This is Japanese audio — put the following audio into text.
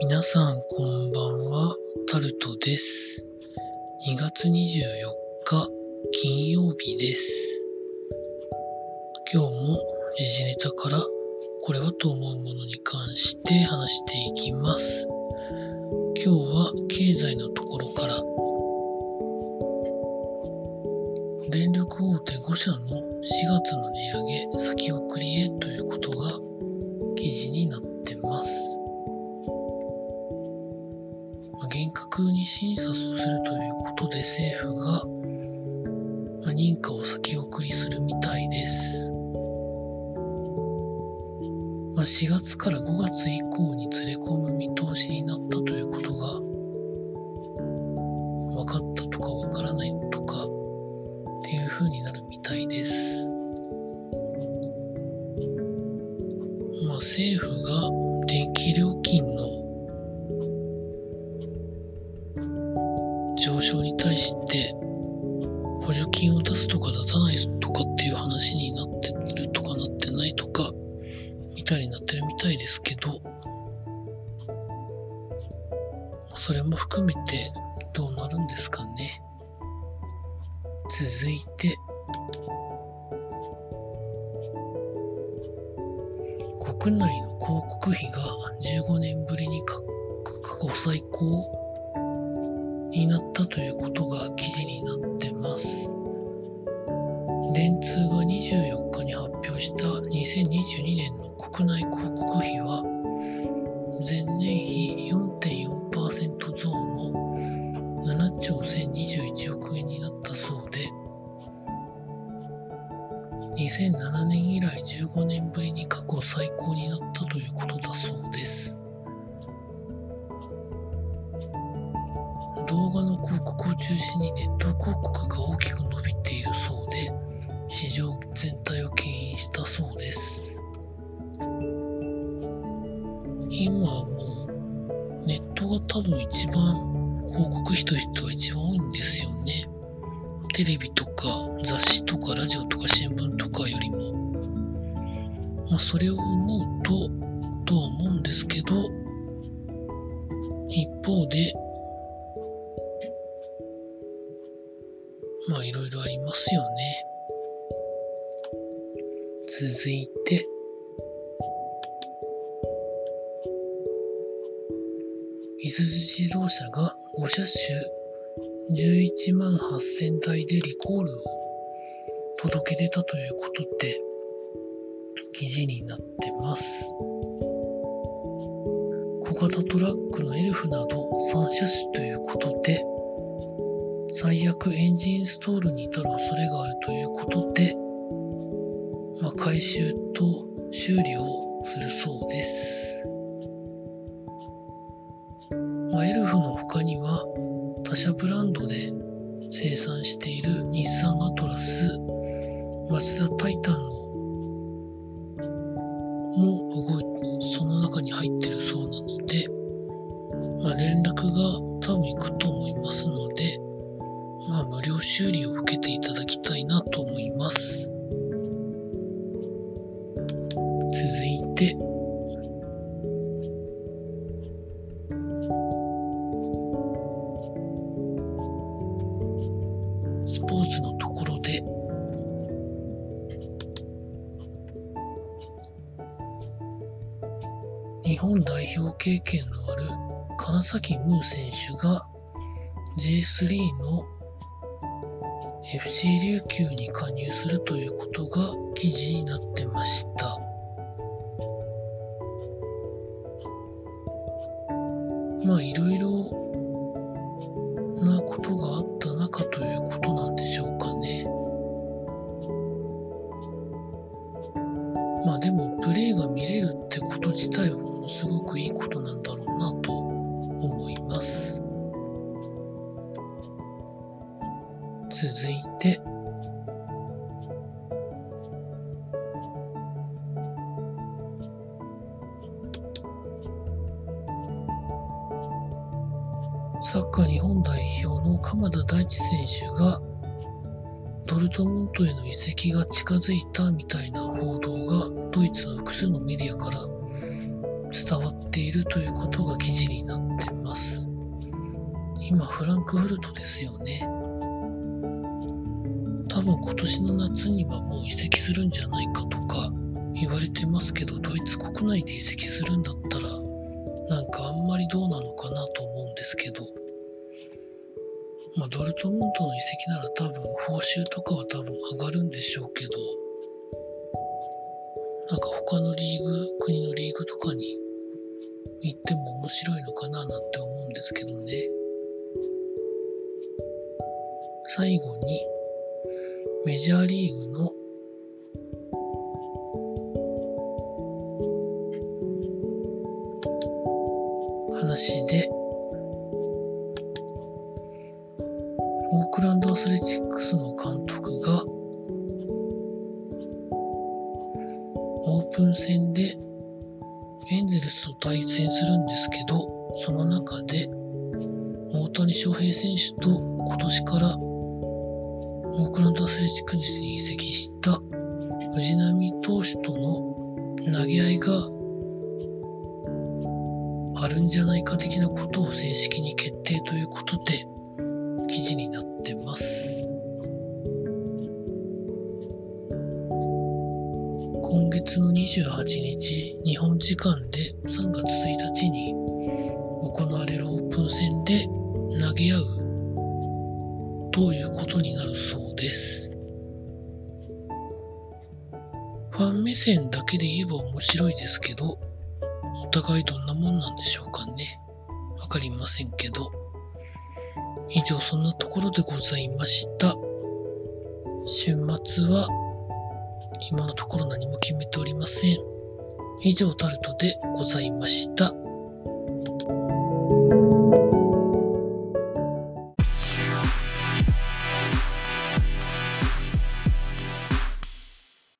皆さんこんばんは、タルトです。2月24日金曜日です。今日も時事ネタからこれはと思うものに関して話していきます。今日は経済のところから電力大手5社の4月の値上げ先送りへということが記事になってます。厳格に審査するということで政府が、認可を先送りするみたいです。まあ、4月から5月以降にずれ込む見通しになったというになってるみたいですけどそれも含めてどうなるんですかね続いて国内の広告費が15年ぶりに過去最高になったということが記事になってます。電通が24日に発表した2022年の国内広告費は前年比4.4%増の7兆1021億円になったそうで2007年以来15年ぶりに過去最高になったということだそうです。動画の広告を中心にネット広告が大きく伸びているそうで市場全体を牽引したそうです多分一番広告費としては一番多いんですよねテレビとか雑誌とかラジオとか新聞とかよりもまあそれを思うととは思うんですけど一方でまあいろいろありますよね。続いて、伊豆自動車が5車種11万8000台でリコールを届け出たということで記事になってます。小型トラックのエルフなど3車種ということで最悪エンジンインストールに至る恐れがあるということで、まあ、回収と修理をするそうです。まあ、エルフの他には他社ブランドで生産している日産アトラス、マツダタイタンのも動いその中に入ってるそうなので、まあ、連絡が多分行くと思いますので、まあ、無料修理を受けていただきたいなと思います。日本代表経験のある金崎ムー選手が J3 の FC 琉球に加入するということが記事になってました。まあいろいろなことがあった中ということなんでしょうかね。まあでもプレーが見れるってこと自体はのすごくいいことなんだろうなと思います。続いて、サッカー日本代表の鎌田大地選手がドルトムントへの移籍が近づいたみたいな報道がドイツの複数のメディアから伝わっているということが記事になってます。今、フランクフルトですよね。多分今年の夏にはもう移籍するんじゃないかとか言われてますけど、ドイツ国内で移籍するんだったら、なんかあんまりどうなのかなと思うんですけど、まあ、ドルトムントの移籍なら多分報酬とかは多分上がるんでしょうけど、なんか他のリーグ、国のリーグとかに行っても面白いのかななんて思うんですけどね。最後に、メジャーリーグの話で、オークランドアスレチックスの監督が、オープン戦でエンゼルスと対戦するんですけど、その中で大谷翔平選手と今年からオークランドアスレチックスに移籍した藤浪投手との投げ合いがあるんじゃないか的なことを正式に決定ということで記事になってます。今月の28日、日本時間で3月1日に行われるオープン戦で投げ合うということになるそうです。ファン目線だけで言えば面白いですけど、お互いどんなもんなんでしょうかね。わかりませんけど。以上そんなところでございました。週末は今のところ何も決めておりません。以上タルトでございました。